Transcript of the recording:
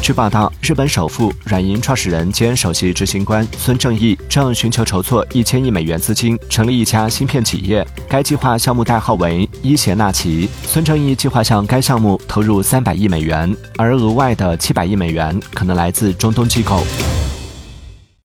据报道日本首富软银创始人兼首席执行官孙正义正寻求筹措一千亿美元资金成立一家芯片企业该计划项目代号为伊邪那岐孙正义计划向该项目投入三百亿美元而额外的七百亿美元可能来自中东机构